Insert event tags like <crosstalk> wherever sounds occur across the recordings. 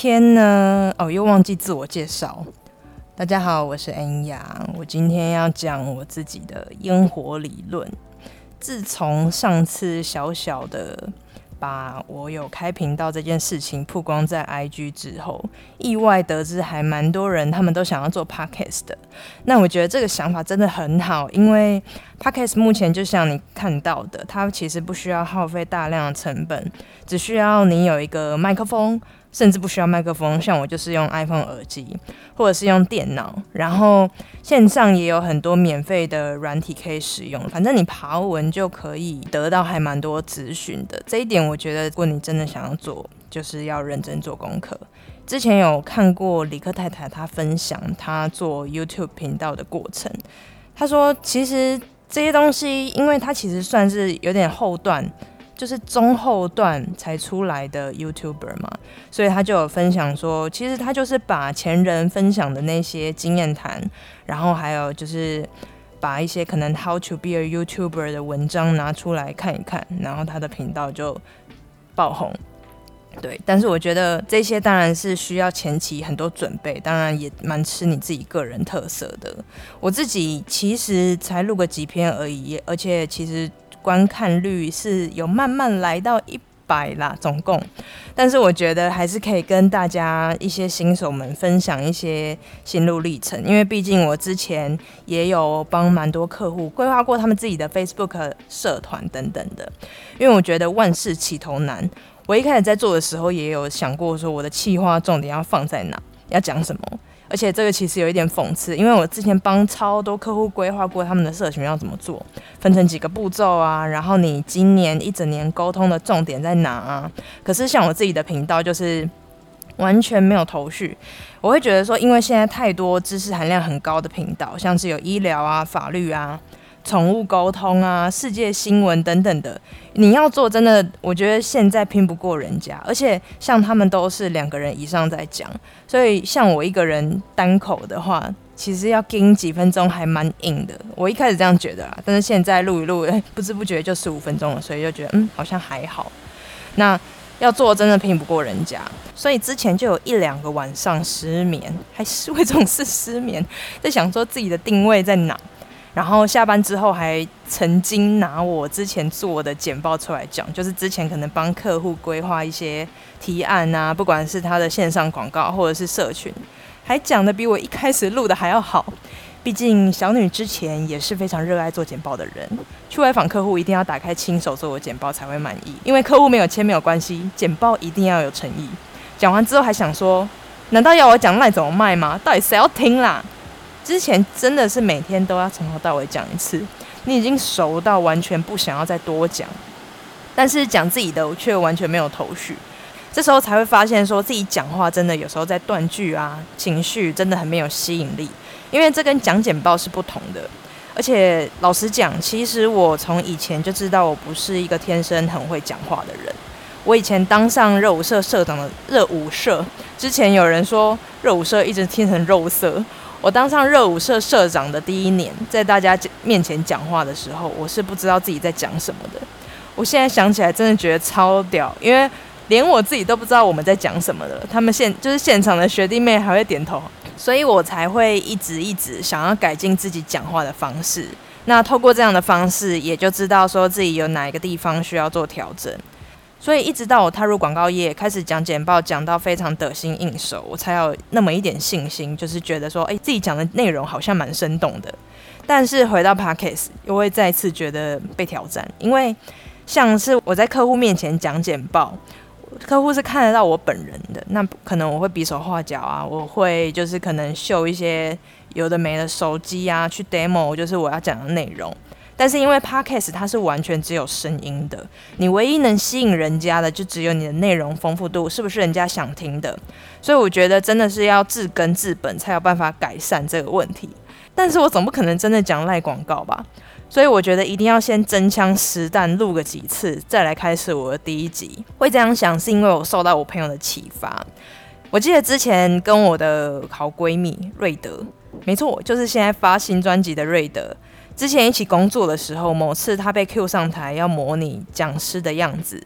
天呢，哦，又忘记自我介绍。大家好，我是恩雅。我今天要讲我自己的烟火理论。自从上次小小的。把我有开频道这件事情曝光在 IG 之后，意外得知还蛮多人他们都想要做 Podcast 的。那我觉得这个想法真的很好，因为 Podcast 目前就像你看到的，它其实不需要耗费大量的成本，只需要你有一个麦克风。甚至不需要麦克风，像我就是用 iPhone 耳机，或者是用电脑，然后线上也有很多免费的软体可以使用。反正你爬文就可以得到还蛮多资讯的。这一点我觉得，如果你真的想要做，就是要认真做功课。之前有看过李克太太她分享她做 YouTube 频道的过程，她说其实这些东西，因为她其实算是有点后段。就是中后段才出来的 YouTuber 嘛，所以他就有分享说，其实他就是把前人分享的那些经验谈，然后还有就是把一些可能 How to be a YouTuber 的文章拿出来看一看，然后他的频道就爆红。对，但是我觉得这些当然是需要前期很多准备，当然也蛮吃你自己个人特色的。我自己其实才录个几篇而已，而且其实。观看率是有慢慢来到一百啦，总共。但是我觉得还是可以跟大家一些新手们分享一些心路历程，因为毕竟我之前也有帮蛮多客户规划过他们自己的 Facebook 社团等等的。因为我觉得万事起头难，我一开始在做的时候也有想过说我的企划重点要放在哪，要讲什么。而且这个其实有一点讽刺，因为我之前帮超多客户规划过他们的社群要怎么做，分成几个步骤啊，然后你今年一整年沟通的重点在哪啊？可是像我自己的频道就是完全没有头绪，我会觉得说，因为现在太多知识含量很高的频道，像是有医疗啊、法律啊。宠物沟通啊，世界新闻等等的，你要做真的，我觉得现在拼不过人家，而且像他们都是两个人以上在讲，所以像我一个人单口的话，其实要盯几分钟还蛮硬的。我一开始这样觉得啦，但是现在录一录，不知不觉就十五分钟了，所以就觉得嗯，好像还好。那要做真的拼不过人家，所以之前就有一两个晚上失眠，还是会总是失眠，在想说自己的定位在哪。然后下班之后还曾经拿我之前做的简报出来讲，就是之前可能帮客户规划一些提案啊，不管是他的线上广告或者是社群，还讲的比我一开始录的还要好。毕竟小女之前也是非常热爱做简报的人，去外访客户一定要打开亲手做的简报才会满意，因为客户没有签没有关系，简报一定要有诚意。讲完之后还想说，难道要我讲卖怎么卖吗？到底谁要听啦？之前真的是每天都要从头到尾讲一次，你已经熟到完全不想要再多讲，但是讲自己的却完全没有头绪，这时候才会发现说自己讲话真的有时候在断句啊，情绪真的很没有吸引力，因为这跟讲简报是不同的。而且老实讲，其实我从以前就知道我不是一个天生很会讲话的人。我以前当上热舞社社长的热舞社之前，有人说热舞社一直听成肉色。我当上热舞社社长的第一年，在大家面前讲话的时候，我是不知道自己在讲什么的。我现在想起来，真的觉得超屌，因为连我自己都不知道我们在讲什么的。他们现就是现场的学弟妹还会点头，所以我才会一直一直想要改进自己讲话的方式。那透过这样的方式，也就知道说自己有哪一个地方需要做调整。所以一直到我踏入广告业，开始讲简报，讲到非常得心应手，我才有那么一点信心，就是觉得说，哎，自己讲的内容好像蛮生动的。但是回到 Parkes，又会再次觉得被挑战，因为像是我在客户面前讲简报，客户是看得到我本人的，那可能我会比手画脚啊，我会就是可能秀一些有的没的手机啊，去 demo 就是我要讲的内容。但是因为 podcast 它是完全只有声音的，你唯一能吸引人家的就只有你的内容丰富度是不是人家想听的，所以我觉得真的是要治根治本才有办法改善这个问题。但是我总不可能真的讲赖广告吧，所以我觉得一定要先真枪实弹录个几次，再来开始我的第一集。会这样想是因为我受到我朋友的启发。我记得之前跟我的好闺蜜瑞德，没错，就是现在发新专辑的瑞德。之前一起工作的时候，某次他被 Q 上台要模拟讲师的样子，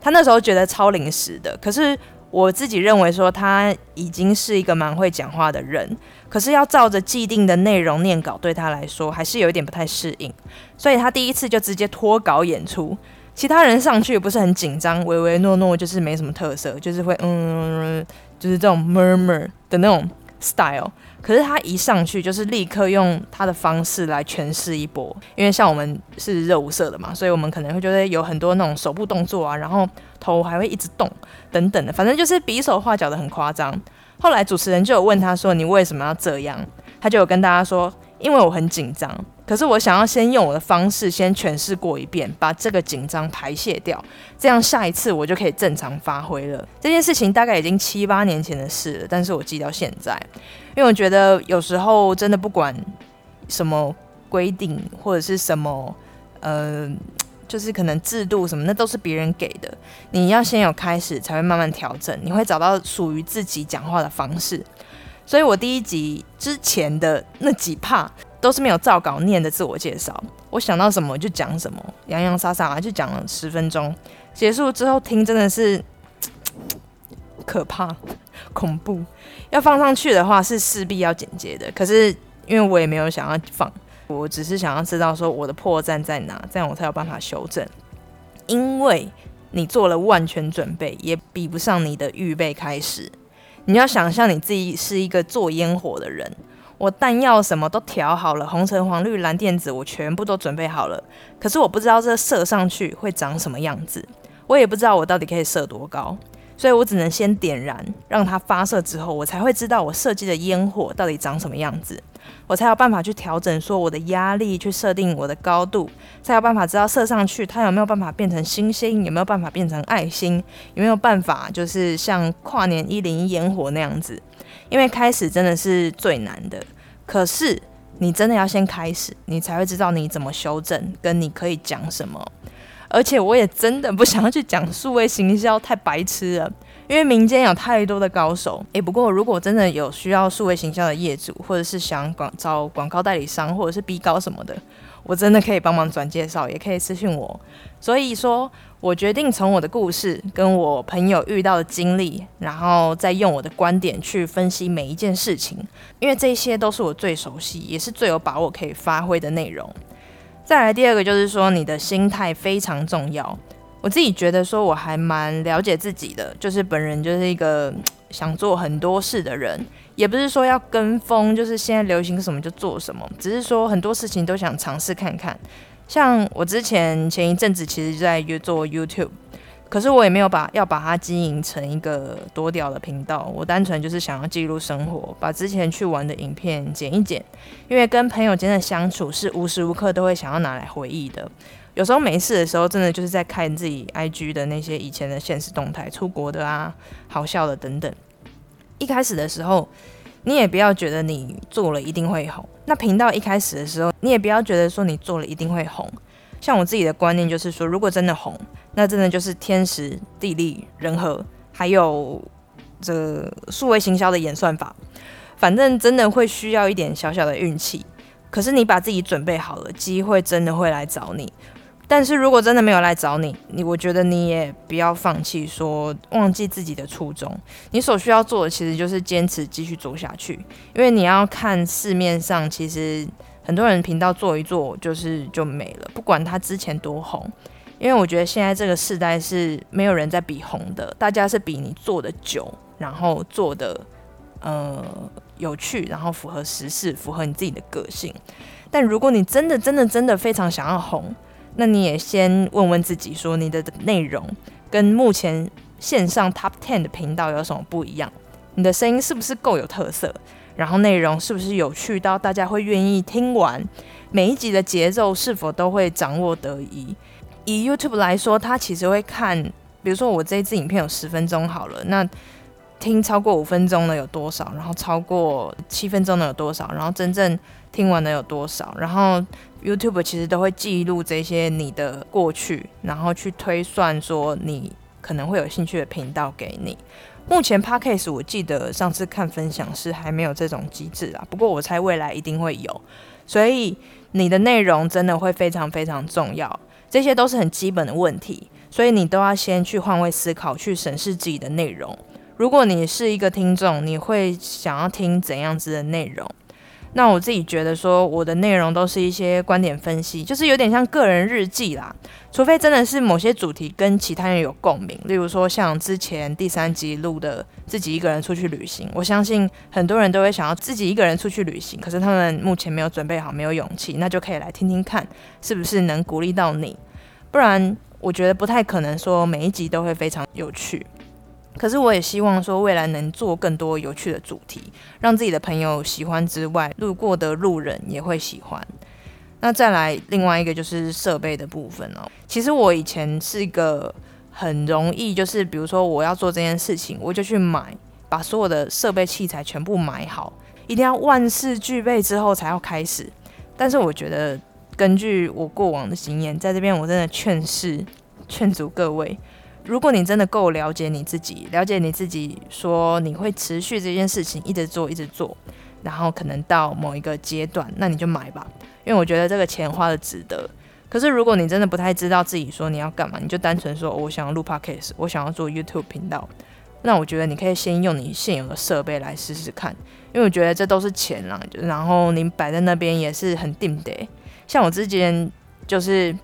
他那时候觉得超临时的。可是我自己认为说他已经是一个蛮会讲话的人，可是要照着既定的内容念稿，对他来说还是有一点不太适应，所以他第一次就直接脱稿演出。其他人上去不是很紧张，唯唯诺诺，就是没什么特色，就是会嗯，就是这种 murmur 的那种 style。可是他一上去就是立刻用他的方式来诠释一波，因为像我们是热舞社的嘛，所以我们可能会觉得有很多那种手部动作啊，然后头还会一直动等等的，反正就是比手画脚的很夸张。后来主持人就有问他说：“你为什么要这样？”他就有跟大家说：“因为我很紧张。”可是我想要先用我的方式先诠释过一遍，把这个紧张排泄掉，这样下一次我就可以正常发挥了。这件事情大概已经七八年前的事了，但是我记到现在，因为我觉得有时候真的不管什么规定或者是什么，呃，就是可能制度什么，那都是别人给的。你要先有开始，才会慢慢调整，你会找到属于自己讲话的方式。所以我第一集之前的那几怕。都是没有照稿念的自我介绍，我想到什么就讲什么，洋洋洒洒就讲了十分钟。结束之后听真的是可怕、恐怖。要放上去的话是势必要剪接的，可是因为我也没有想要放，我只是想要知道说我的破绽在哪，这样我才有办法修正。因为你做了万全准备，也比不上你的预备开始。你要想象你自己是一个做烟火的人。我弹药什么都调好了，红橙黄绿蓝靛紫我全部都准备好了。可是我不知道这射上去会长什么样子，我也不知道我到底可以射多高，所以我只能先点燃，让它发射之后，我才会知道我设计的烟火到底长什么样子，我才有办法去调整说我的压力，去设定我的高度，才有办法知道射上去它有没有办法变成星星，有没有办法变成爱心，有没有办法就是像跨年一零一烟火那样子。因为开始真的是最难的，可是你真的要先开始，你才会知道你怎么修正，跟你可以讲什么。而且我也真的不想要去讲数位行销，太白痴了。因为民间有太多的高手。诶，不过如果真的有需要数位行销的业主，或者是想广招广告代理商，或者是 B 高什么的，我真的可以帮忙转介绍，也可以私信我。所以说。我决定从我的故事跟我朋友遇到的经历，然后再用我的观点去分析每一件事情，因为这些都是我最熟悉，也是最有把握可以发挥的内容。再来第二个就是说，你的心态非常重要。我自己觉得说，我还蛮了解自己的，就是本人就是一个想做很多事的人，也不是说要跟风，就是现在流行什么就做什么，只是说很多事情都想尝试看看。像我之前前一阵子其实就在做 YouTube，可是我也没有把要把它经营成一个多屌的频道，我单纯就是想要记录生活，把之前去玩的影片剪一剪，因为跟朋友间的相处是无时无刻都会想要拿来回忆的。有时候没事的时候，真的就是在看自己 IG 的那些以前的现实动态，出国的啊，好笑的等等。一开始的时候。你也不要觉得你做了一定会红。那频道一开始的时候，你也不要觉得说你做了一定会红。像我自己的观念就是说，如果真的红，那真的就是天时地利人和，还有这数位行销的演算法。反正真的会需要一点小小的运气。可是你把自己准备好了，机会真的会来找你。但是如果真的没有来找你，你我觉得你也不要放弃，说忘记自己的初衷。你所需要做的其实就是坚持继续走下去，因为你要看市面上其实很多人频道做一做就是就没了，不管他之前多红。因为我觉得现在这个时代是没有人在比红的，大家是比你做的久，然后做的呃有趣，然后符合时事，符合你自己的个性。但如果你真的真的真的非常想要红，那你也先问问自己，说你的内容跟目前线上 Top Ten 的频道有什么不一样？你的声音是不是够有特色？然后内容是不是有趣到大家会愿意听完？每一集的节奏是否都会掌握得宜？以 YouTube 来说，它其实会看，比如说我这一支影片有十分钟好了，那听超过五分钟的有多少？然后超过七分钟的有多少？然后真正听完的有多少？然后 YouTube 其实都会记录这些你的过去，然后去推算说你可能会有兴趣的频道给你。目前 Podcast 我记得上次看分享是还没有这种机制啊，不过我猜未来一定会有。所以你的内容真的会非常非常重要，这些都是很基本的问题，所以你都要先去换位思考，去审视自己的内容。如果你是一个听众，你会想要听怎样子的内容？那我自己觉得说，我的内容都是一些观点分析，就是有点像个人日记啦。除非真的是某些主题跟其他人有共鸣，例如说像之前第三集录的自己一个人出去旅行，我相信很多人都会想要自己一个人出去旅行，可是他们目前没有准备好，没有勇气，那就可以来听听看，是不是能鼓励到你？不然，我觉得不太可能说每一集都会非常有趣。可是我也希望说，未来能做更多有趣的主题，让自己的朋友喜欢之外，路过的路人也会喜欢。那再来另外一个就是设备的部分哦。其实我以前是一个很容易，就是比如说我要做这件事情，我就去买，把所有的设备器材全部买好，一定要万事俱备之后才要开始。但是我觉得，根据我过往的经验，在这边我真的劝示、劝阻各位。如果你真的够了解你自己，了解你自己，说你会持续这件事情一直做，一直做，然后可能到某一个阶段，那你就买吧，因为我觉得这个钱花的值得。可是如果你真的不太知道自己说你要干嘛，你就单纯说我想要录 podcast，我想要做 YouTube 频道，那我觉得你可以先用你现有的设备来试试看，因为我觉得这都是钱啦，就然后你摆在那边也是很定的。像我之前就是。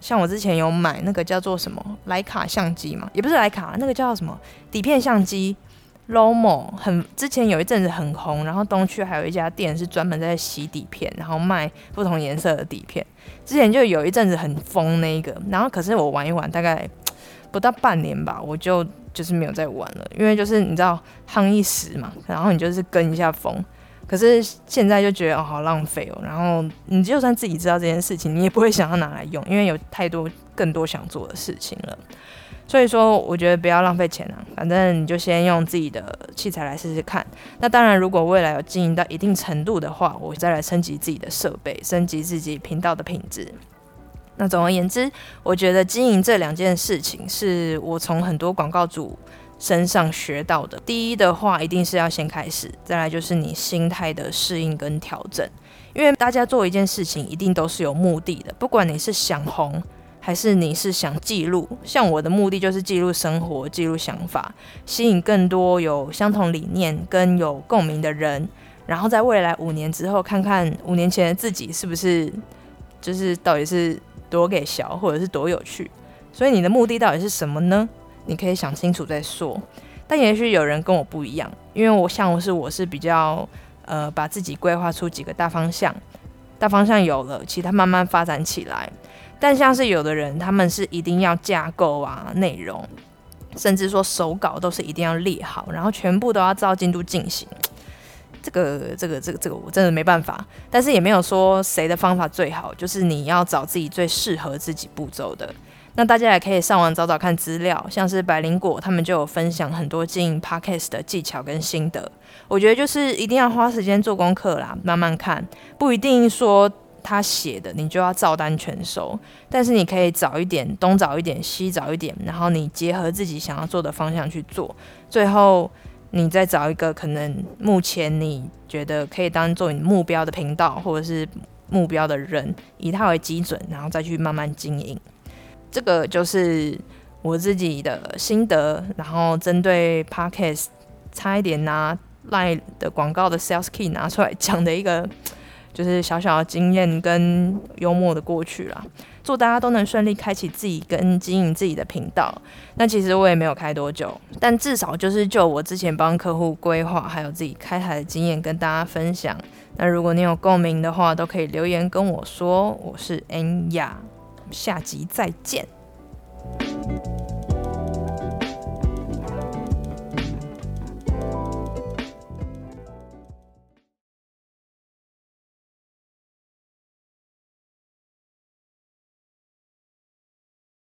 像我之前有买那个叫做什么徕卡相机嘛，也不是徕卡，那个叫什么底片相机，Lomo，很之前有一阵子很红，然后东区还有一家店是专门在洗底片，然后卖不同颜色的底片。之前就有一阵子很疯那个，然后可是我玩一玩，大概 <tsk> 不到半年吧，我就就是没有再玩了，因为就是你知道夯一时嘛，然后你就是跟一下风。可是现在就觉得哦，好浪费哦。然后你就算自己知道这件事情，你也不会想要拿来用，因为有太多更多想做的事情了。所以说，我觉得不要浪费钱啊，反正你就先用自己的器材来试试看。那当然，如果未来有经营到一定程度的话，我再来升级自己的设备，升级自己频道的品质。那总而言之，我觉得经营这两件事情，是我从很多广告主。身上学到的，第一的话，一定是要先开始，再来就是你心态的适应跟调整。因为大家做一件事情，一定都是有目的的，不管你是想红，还是你是想记录。像我的目的就是记录生活，记录想法，吸引更多有相同理念跟有共鸣的人，然后在未来五年之后，看看五年前的自己是不是，就是到底是多给小，或者是多有趣。所以你的目的到底是什么呢？你可以想清楚再说，但也许有人跟我不一样，因为我像我是我是比较呃把自己规划出几个大方向，大方向有了，其他慢慢发展起来。但像是有的人，他们是一定要架构啊内容，甚至说手稿都是一定要列好，然后全部都要照进度进行。这个这个这个这个我真的没办法，但是也没有说谁的方法最好，就是你要找自己最适合自己步骤的。那大家也可以上网找找看资料，像是百灵果他们就有分享很多经营 podcast 的技巧跟心得。我觉得就是一定要花时间做功课啦，慢慢看，不一定说他写的你就要照单全收。但是你可以找一点，东找一点，西找一点，然后你结合自己想要做的方向去做，最后你再找一个可能目前你觉得可以当做你目标的频道或者是目标的人，以他为基准，然后再去慢慢经营。这个就是我自己的心得，然后针对 podcast 差一点拿赖的广告的 sales key 拿出来讲的一个，就是小小的经验跟幽默的过去啦。祝大家都能顺利开启自己跟经营自己的频道。那其实我也没有开多久，但至少就是就我之前帮客户规划，还有自己开台的经验跟大家分享。那如果你有共鸣的话，都可以留言跟我说。我是恩雅。下集再见。